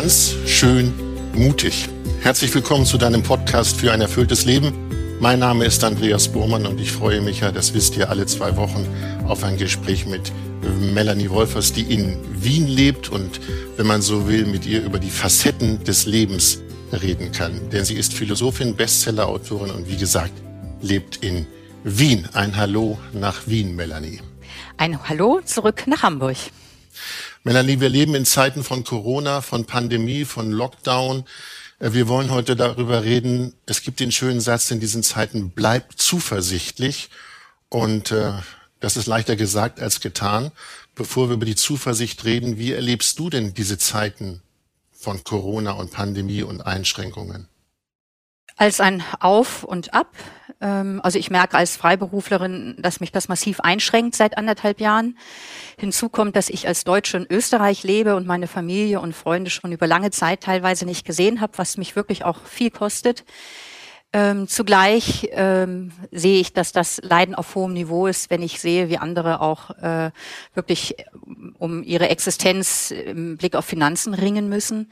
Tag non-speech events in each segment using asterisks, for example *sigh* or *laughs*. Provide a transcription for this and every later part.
ganz schön mutig. Herzlich willkommen zu deinem Podcast für ein erfülltes Leben. Mein Name ist Andreas Bohrmann und ich freue mich ja, das wisst ihr, alle zwei Wochen auf ein Gespräch mit Melanie Wolfers, die in Wien lebt und, wenn man so will, mit ihr über die Facetten des Lebens reden kann. Denn sie ist Philosophin, Bestsellerautorin und wie gesagt, lebt in Wien. Ein Hallo nach Wien, Melanie. Ein Hallo zurück nach Hamburg. Melanie, wir leben in Zeiten von Corona, von Pandemie, von Lockdown. Äh, wir wollen heute darüber reden. Es gibt den schönen Satz in diesen Zeiten, bleib zuversichtlich. Und äh, das ist leichter gesagt als getan. Bevor wir über die Zuversicht reden, wie erlebst du denn diese Zeiten von Corona und Pandemie und Einschränkungen? Als ein Auf und Ab. Ähm, also ich merke als Freiberuflerin, dass mich das massiv einschränkt seit anderthalb Jahren. Hinzu kommt, dass ich als Deutsche in Österreich lebe und meine Familie und Freunde schon über lange Zeit teilweise nicht gesehen habe, was mich wirklich auch viel kostet. Ähm, zugleich ähm, sehe ich, dass das Leiden auf hohem Niveau ist, wenn ich sehe, wie andere auch äh, wirklich um ihre Existenz im Blick auf Finanzen ringen müssen.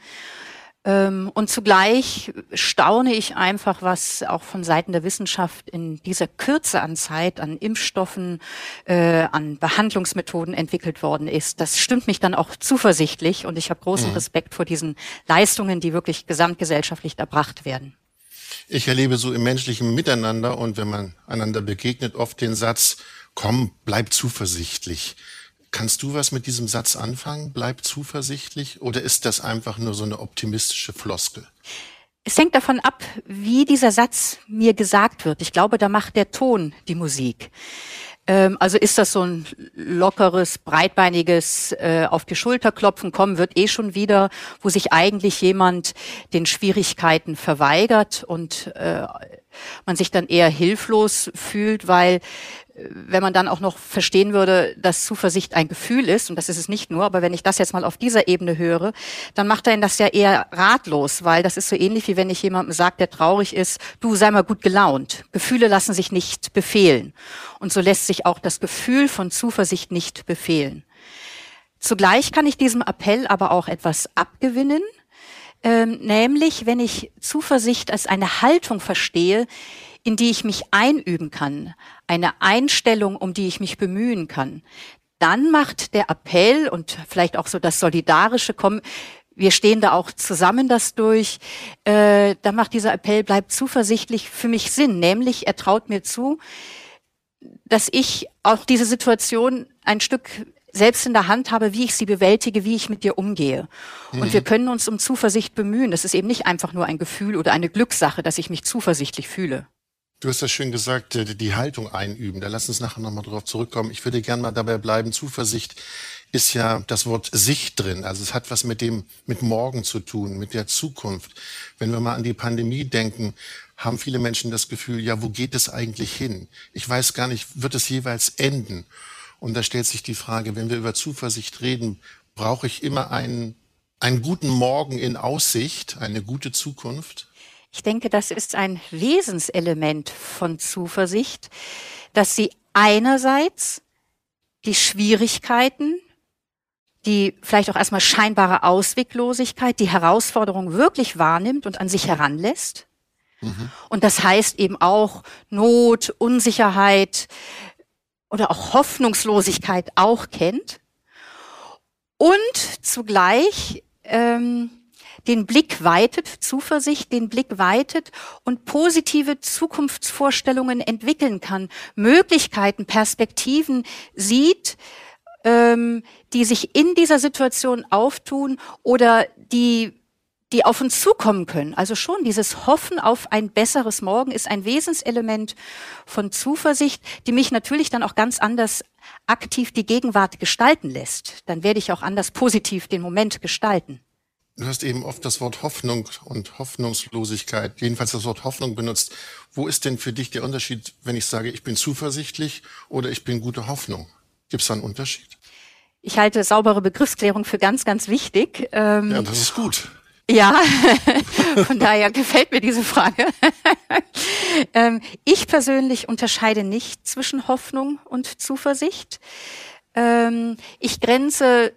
Ähm, und zugleich staune ich einfach, was auch von Seiten der Wissenschaft in dieser Kürze an Zeit an Impfstoffen, äh, an Behandlungsmethoden entwickelt worden ist. Das stimmt mich dann auch zuversichtlich und ich habe großen mhm. Respekt vor diesen Leistungen, die wirklich gesamtgesellschaftlich erbracht werden. Ich erlebe so im menschlichen Miteinander und wenn man einander begegnet, oft den Satz, komm, bleib zuversichtlich. Kannst du was mit diesem Satz anfangen? Bleib zuversichtlich? Oder ist das einfach nur so eine optimistische Floskel? Es hängt davon ab, wie dieser Satz mir gesagt wird. Ich glaube, da macht der Ton die Musik. Ähm, also ist das so ein lockeres, breitbeiniges äh, auf die Schulter klopfen, kommen wird eh schon wieder, wo sich eigentlich jemand den Schwierigkeiten verweigert und äh, man sich dann eher hilflos fühlt, weil wenn man dann auch noch verstehen würde, dass Zuversicht ein Gefühl ist, und das ist es nicht nur, aber wenn ich das jetzt mal auf dieser Ebene höre, dann macht er ihn das ja eher ratlos, weil das ist so ähnlich wie wenn ich jemandem sage, der traurig ist, du sei mal gut gelaunt. Gefühle lassen sich nicht befehlen. Und so lässt sich auch das Gefühl von Zuversicht nicht befehlen. Zugleich kann ich diesem Appell aber auch etwas abgewinnen, ähm, nämlich wenn ich Zuversicht als eine Haltung verstehe, in die ich mich einüben kann, eine Einstellung, um die ich mich bemühen kann, dann macht der Appell und vielleicht auch so das Solidarische kommen, wir stehen da auch zusammen das durch, äh, dann macht dieser Appell, bleibt zuversichtlich für mich Sinn, nämlich er traut mir zu, dass ich auch diese Situation ein Stück selbst in der Hand habe, wie ich sie bewältige, wie ich mit dir umgehe. Mhm. Und wir können uns um Zuversicht bemühen. Das ist eben nicht einfach nur ein Gefühl oder eine Glückssache, dass ich mich zuversichtlich fühle. Du hast das schön gesagt, äh, die Haltung einüben. Da lass uns nachher nochmal drauf zurückkommen. Ich würde gerne mal dabei bleiben. Zuversicht ist ja das Wort Sicht drin. Also es hat was mit dem, mit morgen zu tun, mit der Zukunft. Wenn wir mal an die Pandemie denken, haben viele Menschen das Gefühl, ja, wo geht es eigentlich hin? Ich weiß gar nicht, wird es jeweils enden? Und da stellt sich die Frage, wenn wir über Zuversicht reden, brauche ich immer einen, einen guten Morgen in Aussicht, eine gute Zukunft? Ich denke, das ist ein Wesenselement von Zuversicht, dass sie einerseits die Schwierigkeiten, die vielleicht auch erstmal scheinbare Ausweglosigkeit, die Herausforderung wirklich wahrnimmt und an sich heranlässt. Mhm. Und das heißt eben auch Not, Unsicherheit oder auch Hoffnungslosigkeit auch kennt. Und zugleich ähm, den Blick weitet, Zuversicht den Blick weitet und positive Zukunftsvorstellungen entwickeln kann, Möglichkeiten, Perspektiven sieht, ähm, die sich in dieser Situation auftun oder die die auf uns zukommen können. Also schon dieses Hoffen auf ein besseres Morgen ist ein Wesenselement von Zuversicht, die mich natürlich dann auch ganz anders aktiv die Gegenwart gestalten lässt. Dann werde ich auch anders positiv den Moment gestalten. Du hast eben oft das Wort Hoffnung und Hoffnungslosigkeit, jedenfalls das Wort Hoffnung benutzt. Wo ist denn für dich der Unterschied, wenn ich sage, ich bin zuversichtlich oder ich bin gute Hoffnung? Gibt es da einen Unterschied? Ich halte saubere Begriffsklärung für ganz, ganz wichtig. Ähm, ja, das ist gut. Ja, *laughs* von daher gefällt mir diese Frage. *laughs* ähm, ich persönlich unterscheide nicht zwischen Hoffnung und Zuversicht. Ähm, ich grenze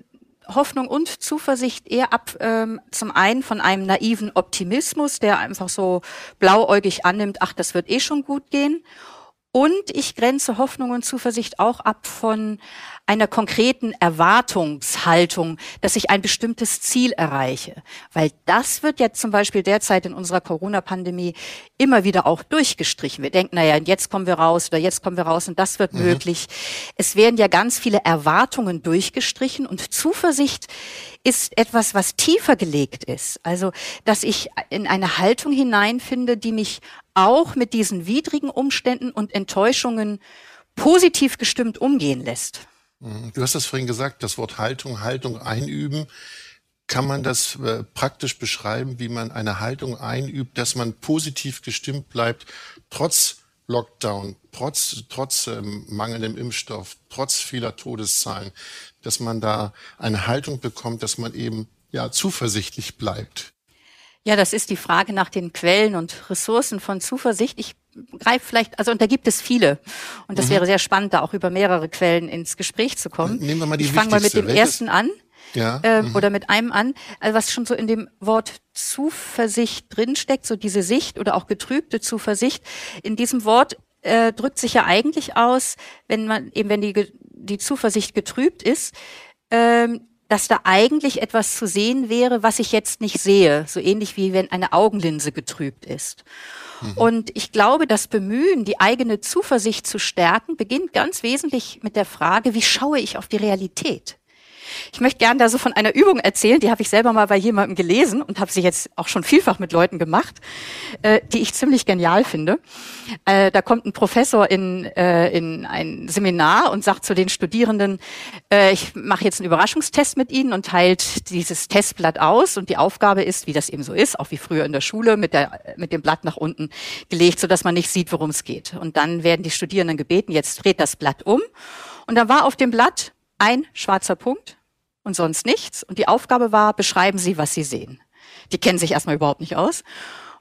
Hoffnung und Zuversicht eher ab, ähm, zum einen von einem naiven Optimismus, der einfach so blauäugig annimmt, ach, das wird eh schon gut gehen. Und ich grenze Hoffnung und Zuversicht auch ab von einer konkreten Erwartungshaltung, dass ich ein bestimmtes Ziel erreiche. Weil das wird ja zum Beispiel derzeit in unserer Corona-Pandemie immer wieder auch durchgestrichen. Wir denken, naja, jetzt kommen wir raus oder jetzt kommen wir raus und das wird mhm. möglich. Es werden ja ganz viele Erwartungen durchgestrichen und Zuversicht ist etwas, was tiefer gelegt ist. Also, dass ich in eine Haltung hineinfinde, die mich auch mit diesen widrigen Umständen und Enttäuschungen positiv gestimmt umgehen lässt. Mhm. Du hast das vorhin gesagt, das Wort Haltung, Haltung einüben. Kann man das äh, praktisch beschreiben, wie man eine Haltung einübt, dass man positiv gestimmt bleibt, trotz Lockdown, trotz, trotz ähm, mangelndem Impfstoff, trotz vieler Todeszahlen, dass man da eine Haltung bekommt, dass man eben ja zuversichtlich bleibt? Ja, das ist die Frage nach den Quellen und Ressourcen von Zuversicht. Ich greife vielleicht, also und da gibt es viele. Und das mhm. wäre sehr spannend, da auch über mehrere Quellen ins Gespräch zu kommen. Nehmen wir mal die ich fange mal mit dem ersten an. Ja. Äh. Oder mit einem an, also was schon so in dem Wort Zuversicht drinsteckt, so diese Sicht oder auch getrübte Zuversicht. In diesem Wort äh, drückt sich ja eigentlich aus, wenn man eben wenn die die Zuversicht getrübt ist, ähm, dass da eigentlich etwas zu sehen wäre, was ich jetzt nicht sehe. So ähnlich wie wenn eine Augenlinse getrübt ist. Mhm. Und ich glaube, das Bemühen, die eigene Zuversicht zu stärken, beginnt ganz wesentlich mit der Frage, wie schaue ich auf die Realität? Ich möchte gerne da so von einer Übung erzählen, die habe ich selber mal bei jemandem gelesen und habe sie jetzt auch schon vielfach mit Leuten gemacht, äh, die ich ziemlich genial finde. Äh, da kommt ein Professor in, äh, in ein Seminar und sagt zu den Studierenden, äh, ich mache jetzt einen Überraschungstest mit Ihnen und teilt dieses Testblatt aus und die Aufgabe ist, wie das eben so ist, auch wie früher in der Schule, mit, der, mit dem Blatt nach unten gelegt, sodass man nicht sieht, worum es geht. Und dann werden die Studierenden gebeten, jetzt dreht das Blatt um. Und dann war auf dem Blatt ein schwarzer Punkt und sonst nichts. Und die Aufgabe war, beschreiben Sie, was Sie sehen. Die kennen sich erstmal überhaupt nicht aus.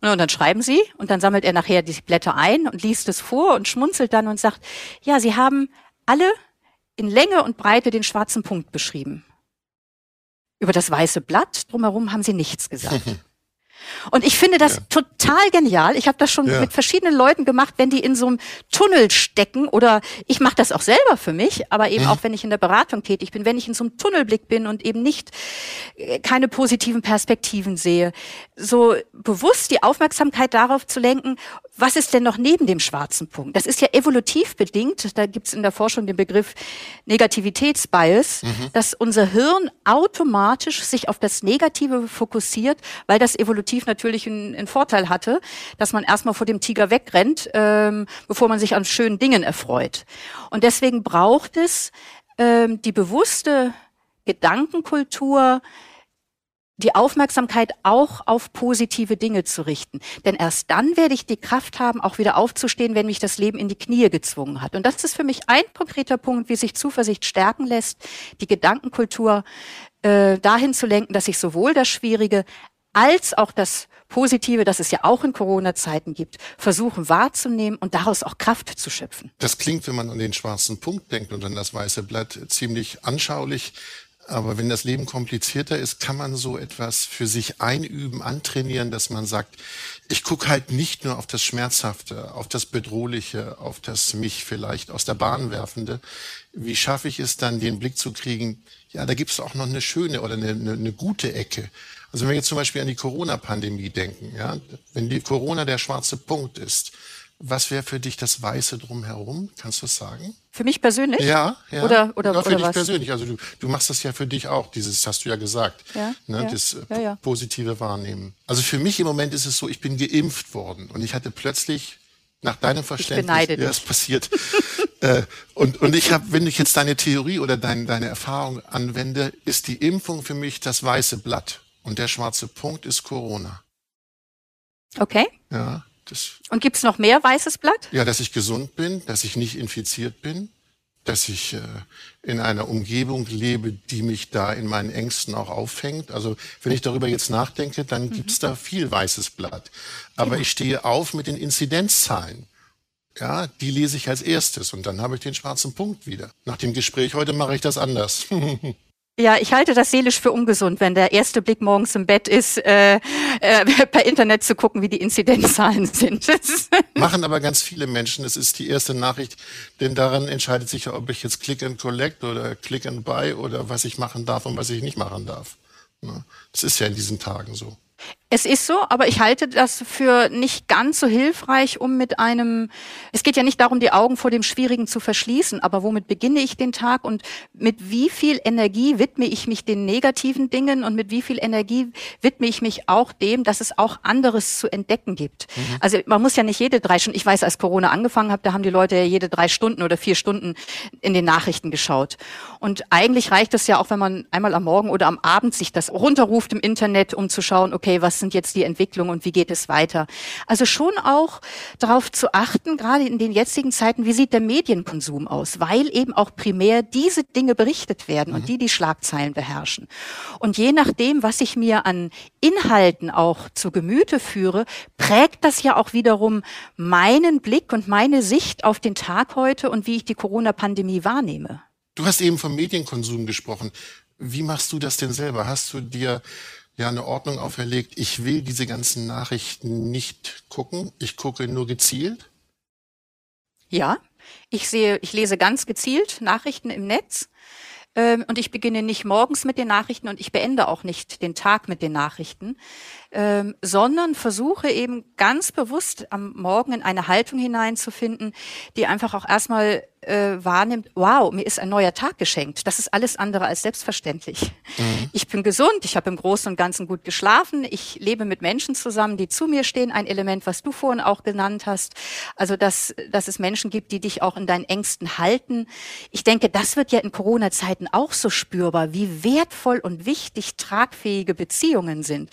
Und dann schreiben Sie und dann sammelt er nachher die Blätter ein und liest es vor und schmunzelt dann und sagt, ja, Sie haben alle in Länge und Breite den schwarzen Punkt beschrieben. Über das weiße Blatt drumherum haben Sie nichts gesagt. *laughs* Und ich finde das ja. total genial. Ich habe das schon ja. mit verschiedenen Leuten gemacht, wenn die in so einem Tunnel stecken oder ich mache das auch selber für mich, aber eben mhm. auch wenn ich in der Beratung tätig bin, wenn ich in so einem Tunnelblick bin und eben nicht äh, keine positiven Perspektiven sehe, so bewusst die Aufmerksamkeit darauf zu lenken, was ist denn noch neben dem schwarzen Punkt? Das ist ja evolutiv bedingt. Da gibt es in der Forschung den Begriff Negativitätsbias, mhm. dass unser Hirn automatisch sich auf das Negative fokussiert, weil das evolutiv natürlich einen, einen Vorteil hatte, dass man erstmal vor dem Tiger wegrennt, ähm, bevor man sich an schönen Dingen erfreut. Und deswegen braucht es ähm, die bewusste Gedankenkultur, die Aufmerksamkeit auch auf positive Dinge zu richten. Denn erst dann werde ich die Kraft haben, auch wieder aufzustehen, wenn mich das Leben in die Knie gezwungen hat. Und das ist für mich ein konkreter Punkt, wie sich Zuversicht stärken lässt, die Gedankenkultur äh, dahin zu lenken, dass ich sowohl das Schwierige als auch das Positive, das es ja auch in Corona-Zeiten gibt, versuchen wahrzunehmen und daraus auch Kraft zu schöpfen. Das klingt, wenn man an den schwarzen Punkt denkt und an das weiße Blatt, ziemlich anschaulich. Aber wenn das Leben komplizierter ist, kann man so etwas für sich einüben, antrainieren, dass man sagt, ich gucke halt nicht nur auf das Schmerzhafte, auf das Bedrohliche, auf das mich vielleicht aus der Bahn werfende. Wie schaffe ich es dann, den Blick zu kriegen, ja, da gibt es auch noch eine schöne oder eine, eine, eine gute Ecke. Also wenn wir jetzt zum Beispiel an die Corona-Pandemie denken, ja, wenn die Corona der schwarze Punkt ist, was wäre für dich das Weiße drumherum? Kannst du es sagen? Für mich persönlich? Ja, ja. Oder, oder, ja, für oder dich was? persönlich. Also du, du machst das ja für dich auch, dieses hast du ja gesagt. Ja, ne, ja, das ja, ja. positive Wahrnehmen. Also für mich im Moment ist es so, ich bin geimpft worden und ich hatte plötzlich nach deinem Verständnis, ja, es passiert. *laughs* äh, und, und ich habe, wenn ich jetzt deine Theorie oder dein, deine Erfahrung anwende, ist die Impfung für mich das weiße Blatt und der schwarze Punkt ist Corona. Okay. Ja. Das, Und gibt's noch mehr weißes Blatt? Ja, dass ich gesund bin, dass ich nicht infiziert bin, dass ich äh, in einer Umgebung lebe, die mich da in meinen Ängsten auch auffängt. Also wenn ich darüber jetzt nachdenke, dann mhm. gibt's da viel weißes Blatt. Aber genau. ich stehe auf mit den Inzidenzzahlen. Ja, die lese ich als erstes und dann habe ich den schwarzen Punkt wieder. Nach dem Gespräch heute mache ich das anders. *laughs* Ja, ich halte das seelisch für ungesund, wenn der erste Blick morgens im Bett ist, äh, äh, *laughs* per Internet zu gucken, wie die Inzidenzzahlen sind. *laughs* Machen aber ganz viele Menschen. Es ist die erste Nachricht, denn daran entscheidet sich ja, ob ich jetzt Click and Collect oder Click and Buy oder was ich machen darf und was ich nicht machen darf. Das ist ja in diesen Tagen so. Es ist so, aber ich halte das für nicht ganz so hilfreich, um mit einem, es geht ja nicht darum, die Augen vor dem Schwierigen zu verschließen, aber womit beginne ich den Tag und mit wie viel Energie widme ich mich den negativen Dingen und mit wie viel Energie widme ich mich auch dem, dass es auch anderes zu entdecken gibt. Mhm. Also man muss ja nicht jede drei Stunden, ich weiß, als Corona angefangen hat, da haben die Leute ja jede drei Stunden oder vier Stunden in den Nachrichten geschaut. Und eigentlich reicht es ja auch, wenn man einmal am Morgen oder am Abend sich das runterruft im Internet, um zu schauen, okay, was sind jetzt die Entwicklungen und wie geht es weiter. Also schon auch darauf zu achten, gerade in den jetzigen Zeiten, wie sieht der Medienkonsum aus, weil eben auch primär diese Dinge berichtet werden und mhm. die die Schlagzeilen beherrschen. Und je nachdem, was ich mir an Inhalten auch zu Gemüte führe, prägt das ja auch wiederum meinen Blick und meine Sicht auf den Tag heute und wie ich die Corona-Pandemie wahrnehme. Du hast eben vom Medienkonsum gesprochen. Wie machst du das denn selber? Hast du dir ja eine Ordnung auferlegt, ich will diese ganzen Nachrichten nicht gucken, ich gucke nur gezielt? Ja, ich sehe, ich lese ganz gezielt Nachrichten im Netz. Ähm, und ich beginne nicht morgens mit den Nachrichten und ich beende auch nicht den Tag mit den Nachrichten, ähm, sondern versuche eben ganz bewusst am Morgen in eine Haltung hineinzufinden, die einfach auch erstmal äh, wahrnimmt, wow, mir ist ein neuer Tag geschenkt. Das ist alles andere als selbstverständlich. Mhm. Ich bin gesund, ich habe im Großen und Ganzen gut geschlafen, ich lebe mit Menschen zusammen, die zu mir stehen, ein Element, was du vorhin auch genannt hast. Also, dass, dass es Menschen gibt, die dich auch in deinen Ängsten halten. Ich denke, das wird ja in Corona-Zeiten auch so spürbar, wie wertvoll und wichtig tragfähige Beziehungen sind.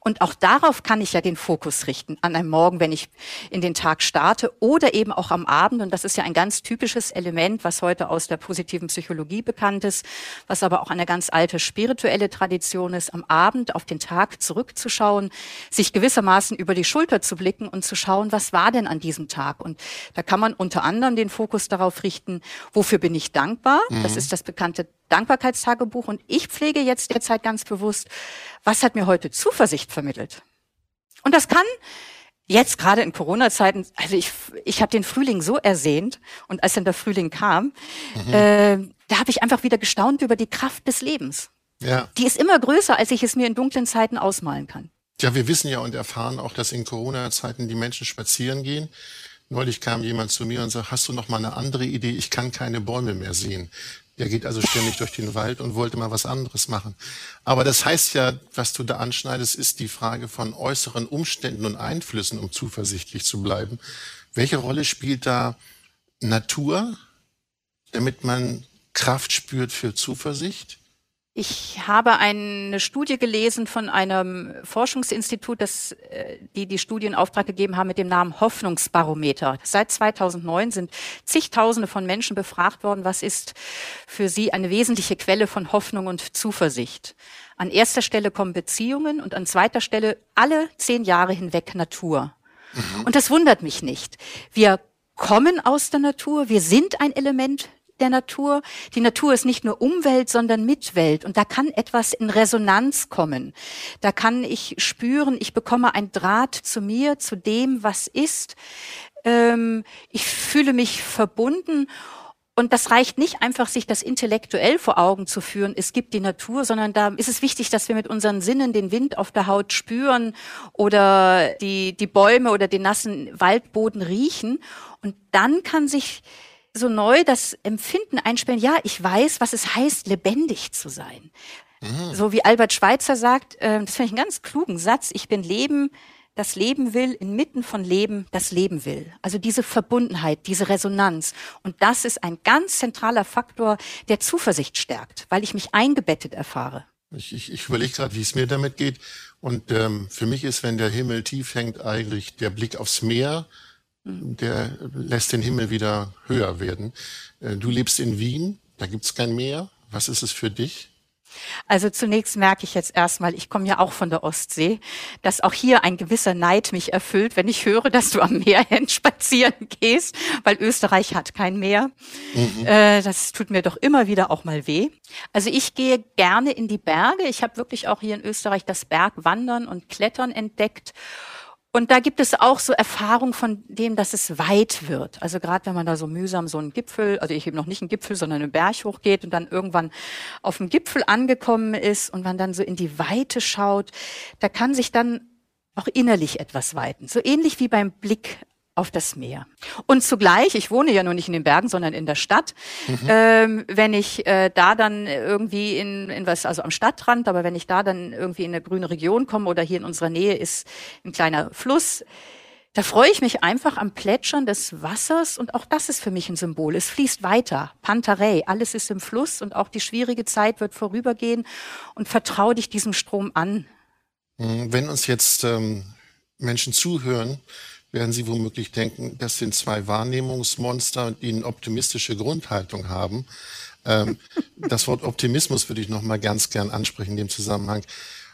Und auch darauf kann ich ja den Fokus richten, an einem Morgen, wenn ich in den Tag starte oder eben auch am Abend. Und das ist ja ein ganz typisches Element, was heute aus der positiven Psychologie bekannt ist, was aber auch eine ganz alte spirituelle Tradition ist, am Abend auf den Tag zurückzuschauen, sich gewissermaßen über die Schulter zu blicken und zu schauen, was war denn an diesem Tag? Und da kann man unter anderem den Fokus darauf richten, wofür bin ich dankbar? Mhm. Das ist das bekannte Dankbarkeitstagebuch. Und ich pflege jetzt derzeit ganz bewusst, was hat mir heute Zuversicht vermittelt? Und das kann jetzt gerade in Corona-Zeiten, also ich, ich habe den Frühling so ersehnt und als dann der Frühling kam, mhm. äh, da habe ich einfach wieder gestaunt über die Kraft des Lebens. Ja. Die ist immer größer, als ich es mir in dunklen Zeiten ausmalen kann. Ja, wir wissen ja und erfahren auch, dass in Corona-Zeiten die Menschen spazieren gehen. Neulich kam jemand zu mir und sagt, hast du noch mal eine andere Idee? Ich kann keine Bäume mehr sehen. Der geht also ständig durch den Wald und wollte mal was anderes machen. Aber das heißt ja, was du da anschneidest, ist die Frage von äußeren Umständen und Einflüssen, um zuversichtlich zu bleiben. Welche Rolle spielt da Natur, damit man Kraft spürt für Zuversicht? Ich habe eine Studie gelesen von einem Forschungsinstitut, das äh, die die Studie in Auftrag gegeben haben mit dem Namen Hoffnungsbarometer. Seit 2009 sind zigtausende von Menschen befragt worden, was ist für sie eine wesentliche Quelle von Hoffnung und Zuversicht. An erster Stelle kommen Beziehungen und an zweiter Stelle alle zehn Jahre hinweg Natur. Mhm. Und das wundert mich nicht. Wir kommen aus der Natur, wir sind ein Element der Natur. Die Natur ist nicht nur Umwelt, sondern Mitwelt. Und da kann etwas in Resonanz kommen. Da kann ich spüren, ich bekomme ein Draht zu mir, zu dem, was ist. Ähm, ich fühle mich verbunden. Und das reicht nicht einfach, sich das intellektuell vor Augen zu führen, es gibt die Natur, sondern da ist es wichtig, dass wir mit unseren Sinnen den Wind auf der Haut spüren oder die, die Bäume oder den nassen Waldboden riechen. Und dann kann sich so neu das Empfinden einspielen, ja, ich weiß, was es heißt, lebendig zu sein. Mhm. So wie Albert Schweitzer sagt, äh, das finde ich einen ganz klugen Satz, ich bin Leben, das Leben will, inmitten von Leben das Leben will. Also diese Verbundenheit, diese Resonanz. Und das ist ein ganz zentraler Faktor, der Zuversicht stärkt, weil ich mich eingebettet erfahre. Ich, ich, ich überlege gerade, wie es mir damit geht. Und ähm, für mich ist, wenn der Himmel tief hängt, eigentlich der Blick aufs Meer, der lässt den Himmel wieder höher werden. Äh, du lebst in Wien, da gibt's kein Meer. Was ist es für dich? Also zunächst merke ich jetzt erstmal, ich komme ja auch von der Ostsee, dass auch hier ein gewisser Neid mich erfüllt, wenn ich höre, dass du am Meer *laughs* hin spazieren gehst, weil Österreich hat kein Meer. Mhm. Äh, das tut mir doch immer wieder auch mal weh. Also ich gehe gerne in die Berge. Ich habe wirklich auch hier in Österreich das Bergwandern und Klettern entdeckt. Und da gibt es auch so Erfahrung von dem, dass es weit wird. Also gerade wenn man da so mühsam so einen Gipfel, also ich eben noch nicht einen Gipfel, sondern einen Berg hochgeht und dann irgendwann auf dem Gipfel angekommen ist und man dann so in die Weite schaut, da kann sich dann auch innerlich etwas weiten. So ähnlich wie beim Blick auf das Meer. Und zugleich, ich wohne ja nur nicht in den Bergen, sondern in der Stadt, mhm. ähm, wenn ich äh, da dann irgendwie in, in was, also am Stadtrand, aber wenn ich da dann irgendwie in eine grüne Region komme oder hier in unserer Nähe ist ein kleiner Fluss, da freue ich mich einfach am Plätschern des Wassers und auch das ist für mich ein Symbol. Es fließt weiter. Pantarei, alles ist im Fluss und auch die schwierige Zeit wird vorübergehen und vertraue dich diesem Strom an. Mhm. Wenn uns jetzt ähm, Menschen zuhören, werden Sie womöglich denken, das sind zwei Wahrnehmungsmonster, die eine optimistische Grundhaltung haben. Ähm, *laughs* das Wort Optimismus würde ich noch mal ganz gern ansprechen in dem Zusammenhang.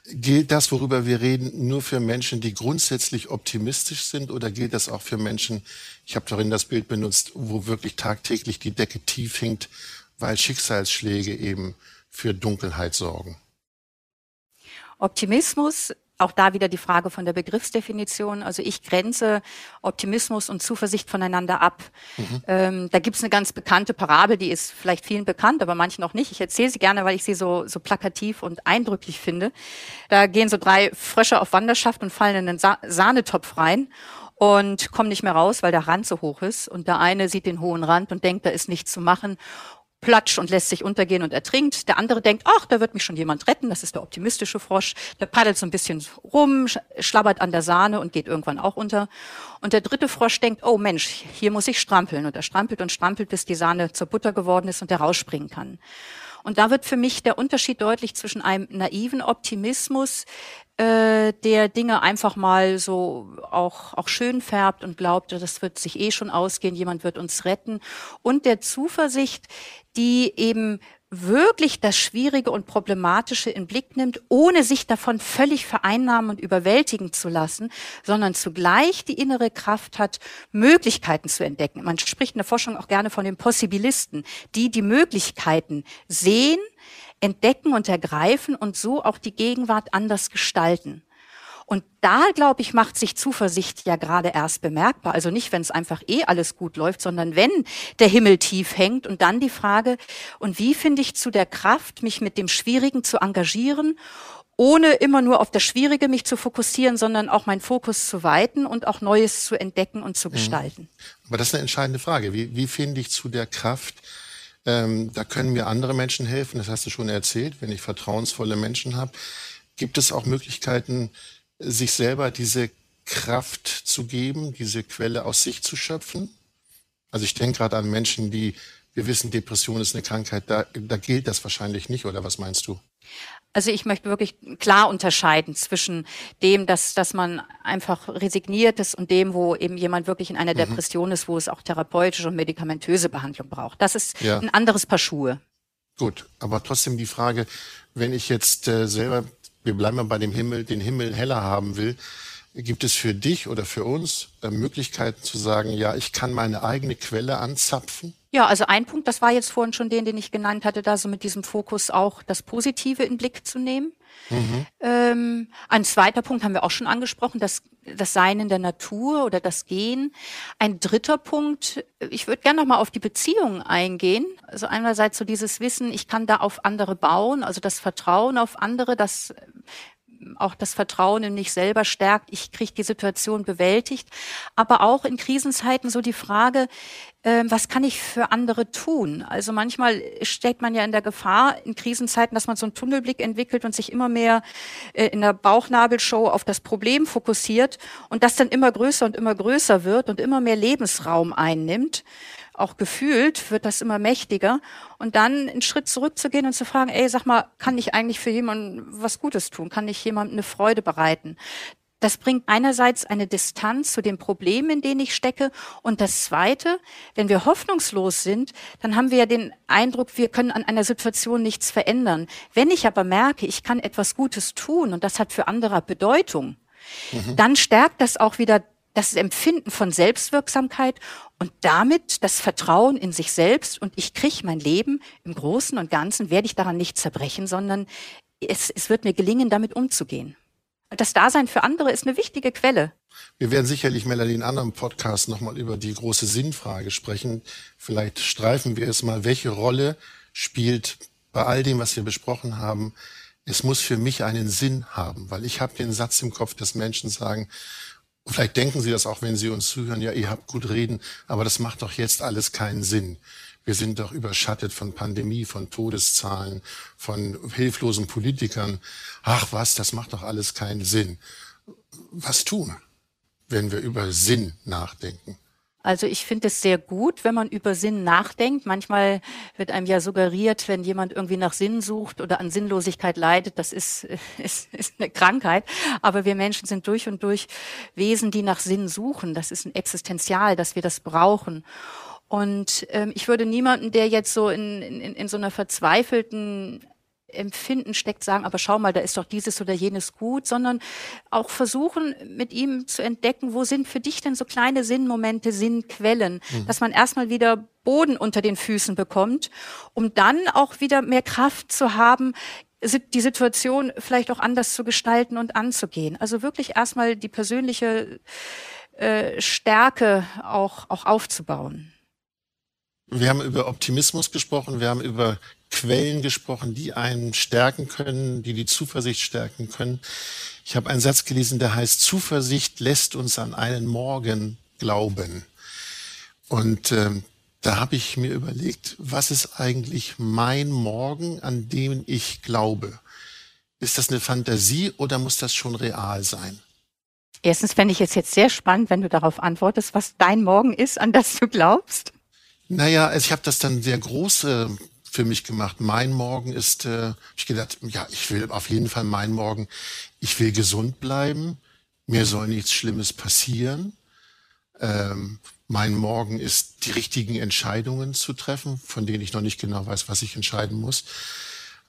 Gilt das, worüber wir reden, nur für Menschen, die grundsätzlich optimistisch sind oder gilt das auch für Menschen, ich habe darin das Bild benutzt, wo wirklich tagtäglich die Decke tief hinkt, weil Schicksalsschläge eben für Dunkelheit sorgen? Optimismus auch da wieder die Frage von der Begriffsdefinition. Also ich grenze Optimismus und Zuversicht voneinander ab. Mhm. Ähm, da gibt's eine ganz bekannte Parabel, die ist vielleicht vielen bekannt, aber manchen noch nicht. Ich erzähle sie gerne, weil ich sie so, so plakativ und eindrücklich finde. Da gehen so drei Frösche auf Wanderschaft und fallen in einen Sa Sahnetopf rein und kommen nicht mehr raus, weil der Rand so hoch ist. Und der eine sieht den hohen Rand und denkt, da ist nichts zu machen platsch und lässt sich untergehen und ertrinkt. Der andere denkt, ach, da wird mich schon jemand retten. Das ist der optimistische Frosch. Der paddelt so ein bisschen rum, schlabbert an der Sahne und geht irgendwann auch unter. Und der dritte Frosch denkt, oh Mensch, hier muss ich strampeln. Und er strampelt und strampelt, bis die Sahne zur Butter geworden ist und er rausspringen kann. Und da wird für mich der Unterschied deutlich zwischen einem naiven Optimismus, äh, der Dinge einfach mal so auch, auch schön färbt und glaubt, das wird sich eh schon ausgehen, jemand wird uns retten, und der Zuversicht, die eben wirklich das Schwierige und Problematische in Blick nimmt, ohne sich davon völlig vereinnahmen und überwältigen zu lassen, sondern zugleich die innere Kraft hat, Möglichkeiten zu entdecken. Man spricht in der Forschung auch gerne von den Possibilisten, die die Möglichkeiten sehen, entdecken und ergreifen und so auch die Gegenwart anders gestalten. Und da, glaube ich, macht sich Zuversicht ja gerade erst bemerkbar. Also nicht, wenn es einfach eh alles gut läuft, sondern wenn der Himmel tief hängt. Und dann die Frage, und wie finde ich zu der Kraft, mich mit dem Schwierigen zu engagieren, ohne immer nur auf das Schwierige mich zu fokussieren, sondern auch meinen Fokus zu weiten und auch Neues zu entdecken und zu mhm. gestalten. Aber das ist eine entscheidende Frage. Wie, wie finde ich zu der Kraft, ähm, da können mir andere Menschen helfen, das hast du schon erzählt, wenn ich vertrauensvolle Menschen habe. Gibt es auch Möglichkeiten, sich selber diese Kraft zu geben, diese Quelle aus sich zu schöpfen. Also ich denke gerade an Menschen, die, wir wissen, Depression ist eine Krankheit, da, da gilt das wahrscheinlich nicht, oder was meinst du? Also ich möchte wirklich klar unterscheiden zwischen dem, dass, dass man einfach resigniert ist und dem, wo eben jemand wirklich in einer mhm. Depression ist, wo es auch therapeutische und medikamentöse Behandlung braucht. Das ist ja. ein anderes Paar Schuhe. Gut, aber trotzdem die Frage, wenn ich jetzt äh, selber wir bleiben mal bei dem Himmel, den Himmel heller haben will, gibt es für dich oder für uns äh, Möglichkeiten zu sagen, ja, ich kann meine eigene Quelle anzapfen? Ja, also ein Punkt, das war jetzt vorhin schon den, den ich genannt hatte, da so mit diesem Fokus auch das Positive in Blick zu nehmen. Mhm. Ähm, ein zweiter Punkt haben wir auch schon angesprochen, das, das Sein in der Natur oder das Gehen. Ein dritter Punkt, ich würde gerne noch mal auf die Beziehungen eingehen. Also einerseits so dieses Wissen, ich kann da auf andere bauen, also das Vertrauen auf andere, das auch das Vertrauen in mich selber stärkt, ich kriege die Situation bewältigt. Aber auch in Krisenzeiten so die Frage, äh, was kann ich für andere tun? Also manchmal steckt man ja in der Gefahr in Krisenzeiten, dass man so einen Tunnelblick entwickelt und sich immer mehr äh, in der Bauchnabelshow auf das Problem fokussiert und das dann immer größer und immer größer wird und immer mehr Lebensraum einnimmt auch gefühlt wird das immer mächtiger. Und dann einen Schritt zurückzugehen und zu fragen, ey, sag mal, kann ich eigentlich für jemanden was Gutes tun? Kann ich jemandem eine Freude bereiten? Das bringt einerseits eine Distanz zu den Problemen, in denen ich stecke. Und das Zweite, wenn wir hoffnungslos sind, dann haben wir ja den Eindruck, wir können an einer Situation nichts verändern. Wenn ich aber merke, ich kann etwas Gutes tun und das hat für andere Bedeutung, mhm. dann stärkt das auch wieder das Empfinden von Selbstwirksamkeit und damit das Vertrauen in sich selbst und ich kriege mein Leben im Großen und Ganzen, werde ich daran nicht zerbrechen, sondern es, es wird mir gelingen, damit umzugehen. Das Dasein für andere ist eine wichtige Quelle. Wir werden sicherlich, Melanie, in anderen Podcasts nochmal über die große Sinnfrage sprechen. Vielleicht streifen wir es mal. Welche Rolle spielt bei all dem, was wir besprochen haben, es muss für mich einen Sinn haben, weil ich habe den Satz im Kopf, dass Menschen sagen, vielleicht denken Sie das auch, wenn Sie uns zuhören, ja, ihr habt gut reden, aber das macht doch jetzt alles keinen Sinn. Wir sind doch überschattet von Pandemie, von Todeszahlen, von hilflosen Politikern. Ach was, das macht doch alles keinen Sinn. Was tun, wenn wir über Sinn nachdenken? Also ich finde es sehr gut, wenn man über Sinn nachdenkt. Manchmal wird einem ja suggeriert, wenn jemand irgendwie nach Sinn sucht oder an Sinnlosigkeit leidet, das ist, *laughs* ist, ist eine Krankheit. Aber wir Menschen sind durch und durch Wesen, die nach Sinn suchen. Das ist ein Existenzial, dass wir das brauchen. Und ähm, ich würde niemanden, der jetzt so in, in, in so einer verzweifelten Empfinden steckt, sagen, aber schau mal, da ist doch dieses oder jenes gut, sondern auch versuchen, mit ihm zu entdecken, wo sind für dich denn so kleine Sinnmomente, Sinnquellen, mhm. dass man erstmal wieder Boden unter den Füßen bekommt, um dann auch wieder mehr Kraft zu haben, die Situation vielleicht auch anders zu gestalten und anzugehen. Also wirklich erstmal die persönliche äh, Stärke auch, auch aufzubauen. Wir haben über Optimismus gesprochen, wir haben über Quellen gesprochen, die einen stärken können, die die Zuversicht stärken können. Ich habe einen Satz gelesen, der heißt, Zuversicht lässt uns an einen Morgen glauben. Und ähm, da habe ich mir überlegt, was ist eigentlich mein Morgen, an dem ich glaube? Ist das eine Fantasie oder muss das schon real sein? Erstens fände ich es jetzt sehr spannend, wenn du darauf antwortest, was dein Morgen ist, an das du glaubst. Naja, also ich habe das dann sehr groß äh, für mich gemacht. Mein Morgen ist, äh, ich gedacht, ja, ich will auf jeden Fall mein Morgen, ich will gesund bleiben, mir soll nichts Schlimmes passieren. Ähm, mein Morgen ist, die richtigen Entscheidungen zu treffen, von denen ich noch nicht genau weiß, was ich entscheiden muss.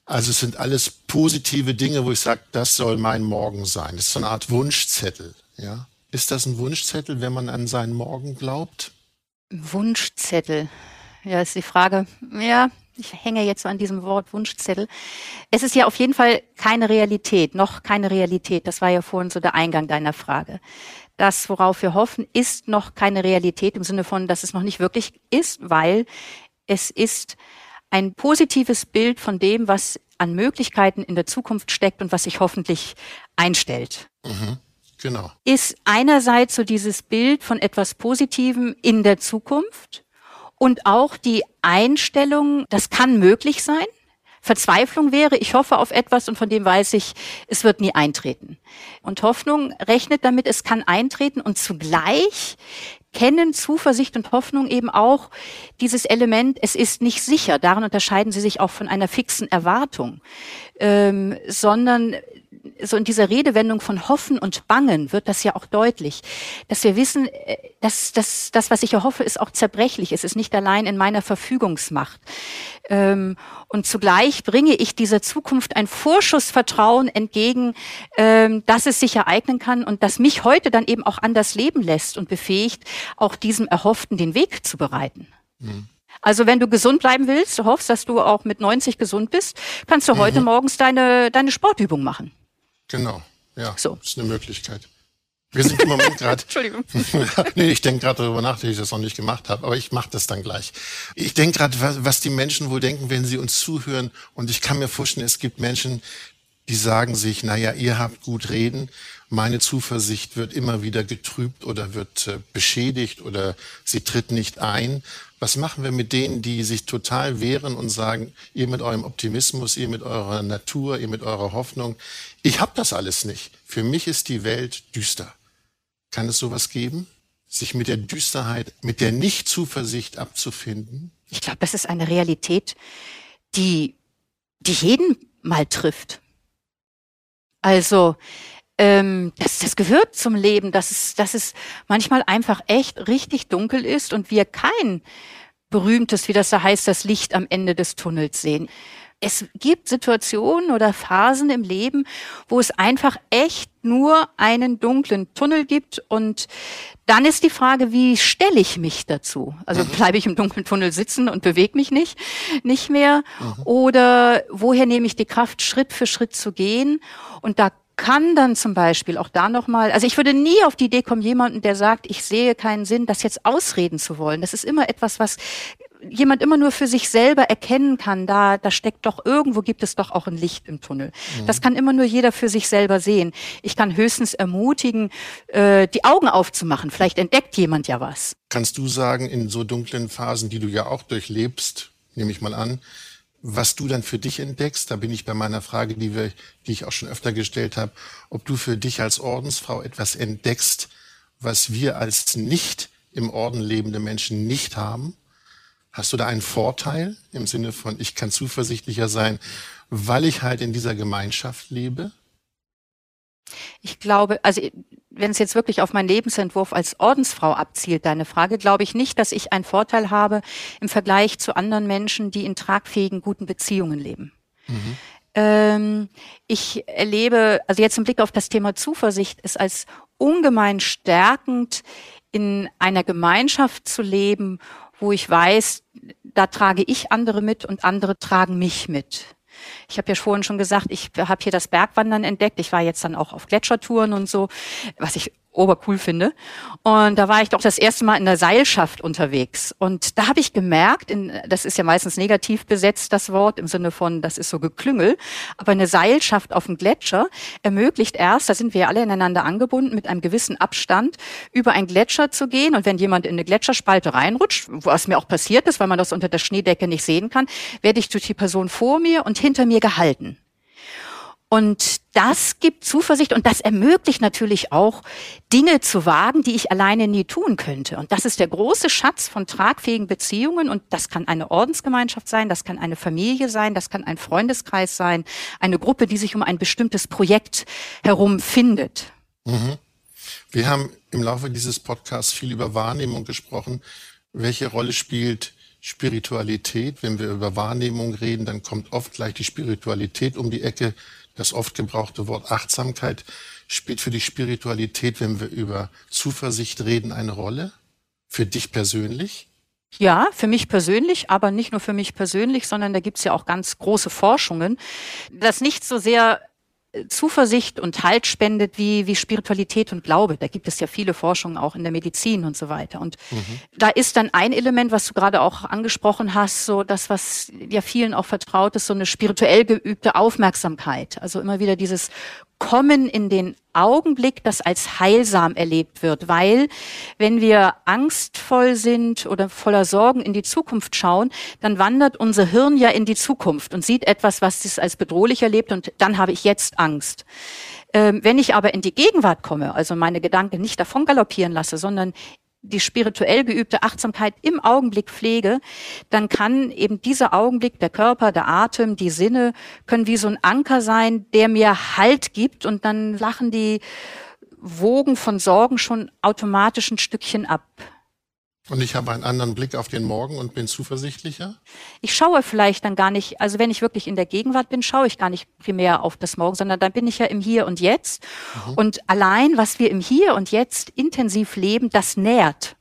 Also es sind alles positive Dinge, wo ich sage, das soll mein Morgen sein. Das ist so eine Art Wunschzettel. Ja? Ist das ein Wunschzettel, wenn man an seinen Morgen glaubt? Wunschzettel. Ja, ist die Frage. Ja, ich hänge jetzt so an diesem Wort Wunschzettel. Es ist ja auf jeden Fall keine Realität, noch keine Realität. Das war ja vorhin so der Eingang deiner Frage. Das, worauf wir hoffen, ist noch keine Realität im Sinne von, dass es noch nicht wirklich ist, weil es ist ein positives Bild von dem, was an Möglichkeiten in der Zukunft steckt und was sich hoffentlich einstellt. Mhm. Genau. Ist einerseits so dieses Bild von etwas Positivem in der Zukunft und auch die Einstellung, das kann möglich sein. Verzweiflung wäre, ich hoffe auf etwas und von dem weiß ich, es wird nie eintreten. Und Hoffnung rechnet damit, es kann eintreten und zugleich kennen Zuversicht und Hoffnung eben auch dieses Element, es ist nicht sicher. Daran unterscheiden sie sich auch von einer fixen Erwartung, ähm, sondern so in dieser Redewendung von Hoffen und Bangen wird das ja auch deutlich, dass wir wissen, äh, dass, dass das, was ich erhoffe, ist auch zerbrechlich. Es ist nicht allein in meiner Verfügungsmacht. Ähm, und zugleich bringe ich dieser Zukunft ein Vorschussvertrauen entgegen, ähm, dass es sich ereignen kann und das mich heute dann eben auch anders leben lässt und befähigt, auch diesem Erhofften den Weg zu bereiten. Mhm. Also wenn du gesund bleiben willst, du hoffst, dass du auch mit 90 gesund bist, kannst du mhm. heute morgens deine, deine Sportübung machen. Genau, ja. So. Das ist eine Möglichkeit. Wir sind im Moment gerade. *laughs* *laughs* Entschuldigung. nee, ich denke gerade darüber nach, dass ich das noch nicht gemacht habe, aber ich mache das dann gleich. Ich denke gerade, was, was die Menschen wohl denken, wenn sie uns zuhören. Und ich kann mir vorstellen, es gibt Menschen, die sagen sich, naja, ihr habt gut reden, meine Zuversicht wird immer wieder getrübt oder wird äh, beschädigt oder sie tritt nicht ein. Was machen wir mit denen, die sich total wehren und sagen, ihr mit eurem Optimismus, ihr mit eurer Natur, ihr mit eurer Hoffnung, ich habe das alles nicht. Für mich ist die Welt düster. Kann es sowas geben? Sich mit der Düsterheit, mit der Nicht-Zuversicht abzufinden? Ich glaube, das ist eine Realität, die, die jeden mal trifft. Also ähm, das, das gehört zum Leben, dass es, dass es manchmal einfach echt richtig dunkel ist und wir kein berühmtes, wie das da heißt, das Licht am Ende des Tunnels sehen. Es gibt Situationen oder Phasen im Leben, wo es einfach echt nur einen dunklen Tunnel gibt und dann ist die Frage, wie stelle ich mich dazu? Also mhm. bleibe ich im dunklen Tunnel sitzen und bewege mich nicht, nicht mehr? Mhm. Oder woher nehme ich die Kraft, Schritt für Schritt zu gehen? Und da kann dann zum Beispiel auch da nochmal, also ich würde nie auf die Idee kommen, jemanden, der sagt, ich sehe keinen Sinn, das jetzt ausreden zu wollen. Das ist immer etwas, was jemand immer nur für sich selber erkennen kann, da, da steckt doch irgendwo gibt es doch auch ein Licht im Tunnel. Mhm. Das kann immer nur jeder für sich selber sehen. Ich kann höchstens ermutigen, äh, die Augen aufzumachen. Vielleicht entdeckt jemand ja was. Kannst du sagen, in so dunklen Phasen, die du ja auch durchlebst, nehme ich mal an, was du dann für dich entdeckst, da bin ich bei meiner Frage, die, wir, die ich auch schon öfter gestellt habe, ob du für dich als Ordensfrau etwas entdeckst, was wir als nicht im Orden lebende Menschen nicht haben? Hast du da einen Vorteil im Sinne von, ich kann zuversichtlicher sein, weil ich halt in dieser Gemeinschaft lebe? Ich glaube, also wenn es jetzt wirklich auf meinen Lebensentwurf als Ordensfrau abzielt, deine Frage, glaube ich nicht, dass ich einen Vorteil habe im Vergleich zu anderen Menschen, die in tragfähigen, guten Beziehungen leben. Mhm. Ähm, ich erlebe, also jetzt im Blick auf das Thema Zuversicht, es als ungemein stärkend, in einer Gemeinschaft zu leben, wo ich weiß, da trage ich andere mit und andere tragen mich mit. Ich habe ja vorhin schon gesagt, ich habe hier das Bergwandern entdeckt. Ich war jetzt dann auch auf Gletschertouren und so, was ich obercool finde. Und da war ich doch das erste Mal in der Seilschaft unterwegs. Und da habe ich gemerkt, in, das ist ja meistens negativ besetzt, das Wort, im Sinne von, das ist so Geklüngel. Aber eine Seilschaft auf dem Gletscher ermöglicht erst, da sind wir ja alle ineinander angebunden, mit einem gewissen Abstand über einen Gletscher zu gehen. Und wenn jemand in eine Gletscherspalte reinrutscht, was mir auch passiert ist, weil man das unter der Schneedecke nicht sehen kann, werde ich durch die Person vor mir und hinter mir gehalten. Und das gibt Zuversicht und das ermöglicht natürlich auch, Dinge zu wagen, die ich alleine nie tun könnte. Und das ist der große Schatz von tragfähigen Beziehungen. Und das kann eine Ordensgemeinschaft sein, das kann eine Familie sein, das kann ein Freundeskreis sein, eine Gruppe, die sich um ein bestimmtes Projekt herum findet. Mhm. Wir haben im Laufe dieses Podcasts viel über Wahrnehmung gesprochen. Welche Rolle spielt Spiritualität? Wenn wir über Wahrnehmung reden, dann kommt oft gleich die Spiritualität um die Ecke das oft gebrauchte Wort Achtsamkeit spielt für die Spiritualität, wenn wir über Zuversicht reden, eine Rolle? Für dich persönlich? Ja, für mich persönlich, aber nicht nur für mich persönlich, sondern da gibt's ja auch ganz große Forschungen, dass nicht so sehr Zuversicht und Halt spendet wie, wie Spiritualität und Glaube. Da gibt es ja viele Forschungen auch in der Medizin und so weiter. Und mhm. da ist dann ein Element, was du gerade auch angesprochen hast, so das, was ja vielen auch vertraut ist, so eine spirituell geübte Aufmerksamkeit. Also immer wieder dieses Kommen in den Augenblick, das als heilsam erlebt wird, weil wenn wir angstvoll sind oder voller Sorgen in die Zukunft schauen, dann wandert unser Hirn ja in die Zukunft und sieht etwas, was es als bedrohlich erlebt und dann habe ich jetzt Angst. Ähm, wenn ich aber in die Gegenwart komme, also meine Gedanken nicht davon galoppieren lasse, sondern die spirituell geübte Achtsamkeit im Augenblick pflege, dann kann eben dieser Augenblick, der Körper, der Atem, die Sinne, können wie so ein Anker sein, der mir Halt gibt und dann lachen die Wogen von Sorgen schon automatisch ein Stückchen ab. Und ich habe einen anderen Blick auf den Morgen und bin zuversichtlicher? Ich schaue vielleicht dann gar nicht, also wenn ich wirklich in der Gegenwart bin, schaue ich gar nicht primär auf das Morgen, sondern dann bin ich ja im Hier und Jetzt. Mhm. Und allein, was wir im Hier und Jetzt intensiv leben, das nährt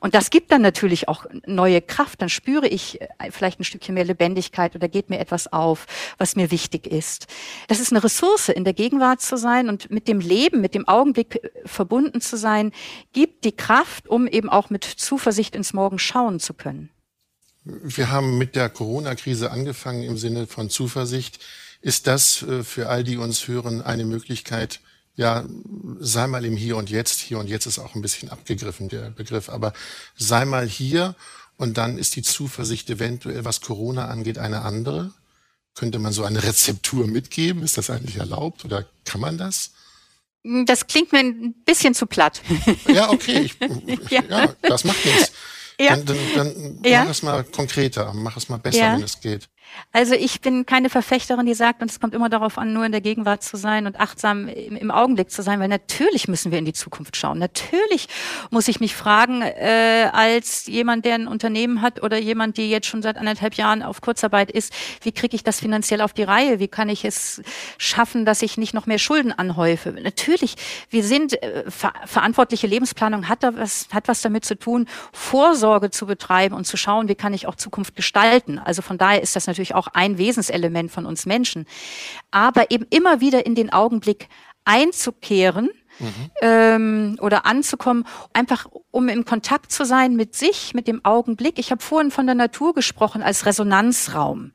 und das gibt dann natürlich auch neue Kraft. Dann spüre ich äh, vielleicht ein Stückchen mehr Lebendigkeit oder geht mir etwas auf, was mir wichtig ist. Das ist eine Ressource, in der Gegenwart zu sein und mit dem Leben, mit dem Augenblick äh, verbunden zu sein, gibt die Kraft, um eben auch mit Zuversicht ins Morgen schauen zu können. Wir haben mit der Corona-Krise angefangen im Sinne von Zuversicht. Ist das äh, für all die uns hören eine Möglichkeit, ja, sei mal im Hier und Jetzt. Hier und Jetzt ist auch ein bisschen abgegriffen, der Begriff. Aber sei mal hier und dann ist die Zuversicht eventuell, was Corona angeht, eine andere. Könnte man so eine Rezeptur mitgeben? Ist das eigentlich erlaubt oder kann man das? Das klingt mir ein bisschen zu platt. Ja, okay. Ich, *laughs* ja. das macht nichts. Ja. Dann, dann, dann ja. mach es mal konkreter, mach es mal besser, ja. wenn es geht. Also ich bin keine Verfechterin, die sagt, und es kommt immer darauf an, nur in der Gegenwart zu sein und achtsam im, im Augenblick zu sein, weil natürlich müssen wir in die Zukunft schauen. Natürlich muss ich mich fragen, äh, als jemand, der ein Unternehmen hat oder jemand, die jetzt schon seit anderthalb Jahren auf Kurzarbeit ist, wie kriege ich das finanziell auf die Reihe? Wie kann ich es schaffen, dass ich nicht noch mehr Schulden anhäufe? Natürlich, wir sind äh, ver verantwortliche Lebensplanung hat da was, hat was damit zu tun, Vorsorge zu betreiben und zu schauen, wie kann ich auch Zukunft gestalten. Also von daher ist das natürlich auch ein Wesenselement von uns Menschen. Aber eben immer wieder in den Augenblick einzukehren, mhm. ähm, oder anzukommen, einfach um im Kontakt zu sein mit sich, mit dem Augenblick. Ich habe vorhin von der Natur gesprochen als Resonanzraum.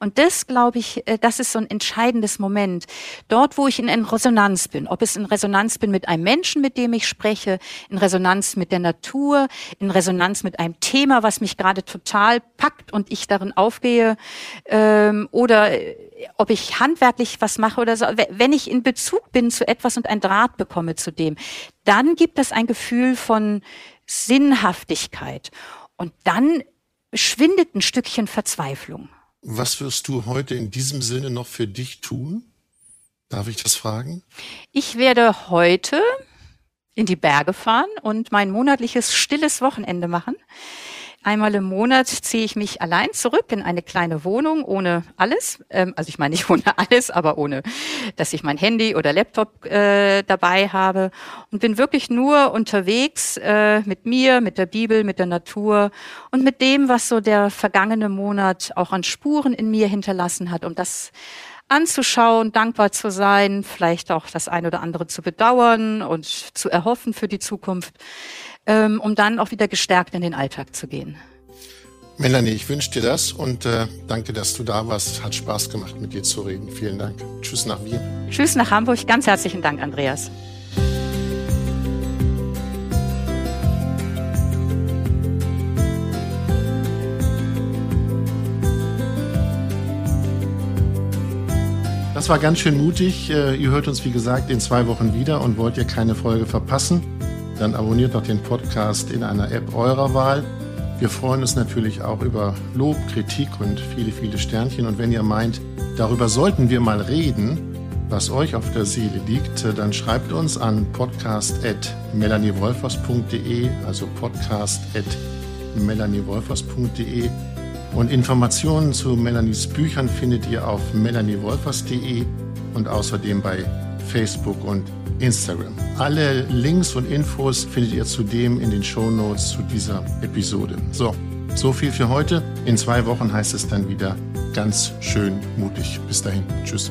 Und das, glaube ich, äh, das ist so ein entscheidendes Moment. Dort, wo ich in Resonanz bin, ob es in Resonanz bin mit einem Menschen, mit dem ich spreche, in Resonanz mit der Natur, in Resonanz mit einem Thema, was mich gerade total packt und ich darin aufgehe, ähm, oder äh, ob ich handwerklich was mache oder so, wenn ich in Bezug bin zu etwas und ein Draht bekomme zu dem, dann gibt es ein Gefühl von Sinnhaftigkeit. Und dann schwindet ein Stückchen Verzweiflung. Was wirst du heute in diesem Sinne noch für dich tun? Darf ich das fragen? Ich werde heute in die Berge fahren und mein monatliches stilles Wochenende machen. Einmal im Monat ziehe ich mich allein zurück in eine kleine Wohnung ohne alles. Ähm, also ich meine nicht ohne alles, aber ohne, dass ich mein Handy oder Laptop äh, dabei habe und bin wirklich nur unterwegs äh, mit mir, mit der Bibel, mit der Natur und mit dem, was so der vergangene Monat auch an Spuren in mir hinterlassen hat, um das anzuschauen, dankbar zu sein, vielleicht auch das eine oder andere zu bedauern und zu erhoffen für die Zukunft ähm, um dann auch wieder gestärkt in den Alltag zu gehen. Melanie, ich wünsche dir das und äh, danke, dass du da warst. Hat Spaß gemacht, mit dir zu reden. Vielen Dank. Tschüss nach Wien. Tschüss nach Hamburg. Ganz herzlichen Dank, Andreas. Das war ganz schön mutig. Äh, ihr hört uns, wie gesagt, in zwei Wochen wieder und wollt ihr keine Folge verpassen dann abonniert doch den Podcast in einer App eurer Wahl. Wir freuen uns natürlich auch über Lob, Kritik und viele, viele Sternchen. Und wenn ihr meint, darüber sollten wir mal reden, was euch auf der Seele liegt, dann schreibt uns an podcast.melaniewolfers.de, also podcast.melaniewolfers.de. Und Informationen zu Melanies Büchern findet ihr auf melaniewolfers.de und außerdem bei Facebook und Instagram. Alle Links und Infos findet ihr zudem in den Show Notes zu dieser Episode. So, so viel für heute. In zwei Wochen heißt es dann wieder ganz schön mutig. Bis dahin. Tschüss.